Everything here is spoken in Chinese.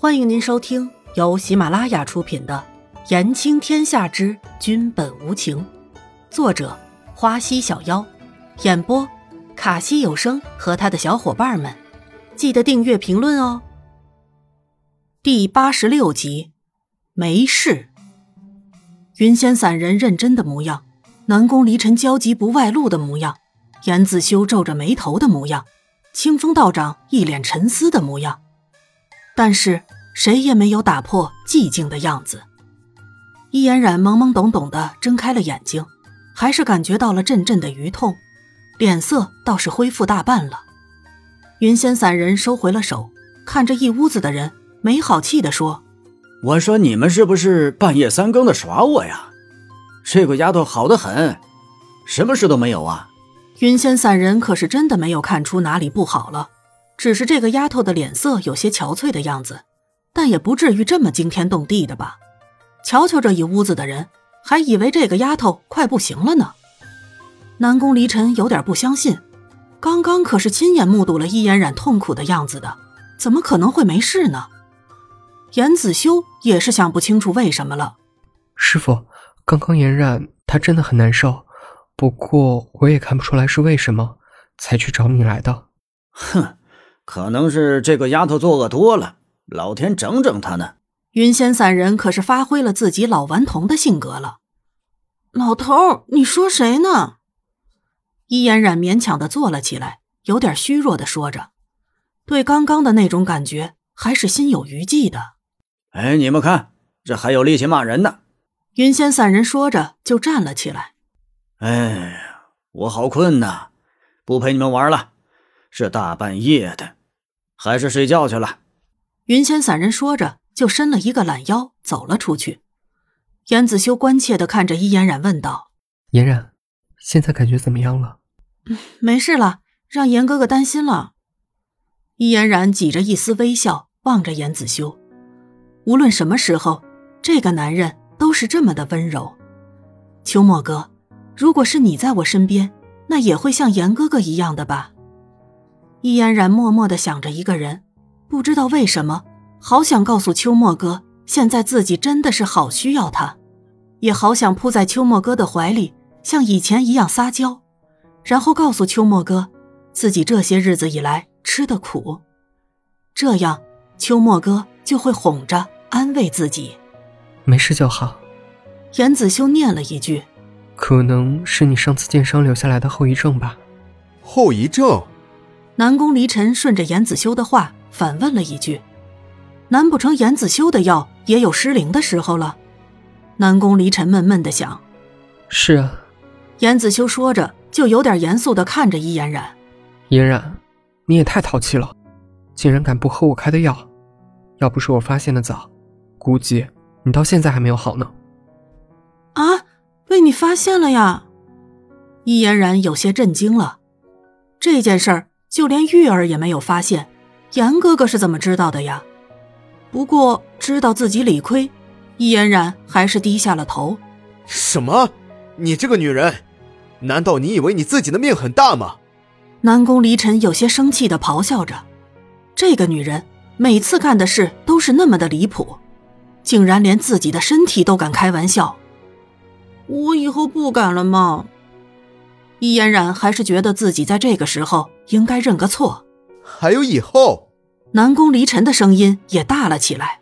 欢迎您收听由喜马拉雅出品的《言情天下之君本无情》，作者花溪小妖，演播卡西有声和他的小伙伴们。记得订阅、评论哦。第八十六集，没事。云仙散人认真的模样，南宫离尘焦急不外露的模样，严子修皱着眉头的模样，清风道长一脸沉思的模样。但是谁也没有打破寂静的样子。易嫣然懵懵懂懂的睁开了眼睛，还是感觉到了阵阵的余痛，脸色倒是恢复大半了。云仙散人收回了手，看着一屋子的人，没好气的说：“我说你们是不是半夜三更的耍我呀？这个丫头好的很，什么事都没有啊。”云仙散人可是真的没有看出哪里不好了。只是这个丫头的脸色有些憔悴的样子，但也不至于这么惊天动地的吧？瞧瞧这一屋子的人，还以为这个丫头快不行了呢。南宫离尘有点不相信，刚刚可是亲眼目睹了易嫣然痛苦的样子的，怎么可能会没事呢？严子修也是想不清楚为什么了。师傅，刚刚嫣然她真的很难受，不过我也看不出来是为什么，才去找你来的。哼。可能是这个丫头作恶多了，老天整整他呢。云仙散人可是发挥了自己老顽童的性格了。老头，你说谁呢？伊嫣然勉强的坐了起来，有点虚弱的说着，对刚刚的那种感觉还是心有余悸的。哎，你们看，这还有力气骂人呢。云仙散人说着就站了起来。哎，我好困呐，不陪你们玩了，是大半夜的。还是睡觉去了。云仙散人说着，就伸了一个懒腰，走了出去。严子修关切的看着伊嫣然，问道：“嫣然，现在感觉怎么样了？”“没事了，让严哥哥担心了。”伊嫣然挤着一丝微笑，望着严子修。无论什么时候，这个男人都是这么的温柔。秋墨哥，如果是你在我身边，那也会像严哥哥一样的吧？易嫣然默默的想着一个人，不知道为什么，好想告诉秋墨哥，现在自己真的是好需要他，也好想扑在秋墨哥的怀里，像以前一样撒娇，然后告诉秋墨哥，自己这些日子以来吃的苦，这样秋墨哥就会哄着安慰自己，没事就好。严子修念了一句：“可能是你上次剑伤留下来的后遗症吧。”后遗症。南宫离尘顺着严子修的话反问了一句：“难不成严子修的药也有失灵的时候了？”南宫离尘闷闷的想：“是啊。”严子修说着，就有点严肃的看着伊嫣然：“嫣然，你也太淘气了，竟然敢不喝我开的药！要不是我发现的早，估计你到现在还没有好呢。”啊，被你发现了呀！伊嫣然有些震惊了，这件事儿。就连玉儿也没有发现，严哥哥是怎么知道的呀？不过知道自己理亏，易嫣然还是低下了头。什么？你这个女人，难道你以为你自己的命很大吗？南宫离尘有些生气的咆哮着。这个女人每次干的事都是那么的离谱，竟然连自己的身体都敢开玩笑。我以后不敢了吗？易嫣然还是觉得自己在这个时候应该认个错。还有以后，南宫离尘的声音也大了起来。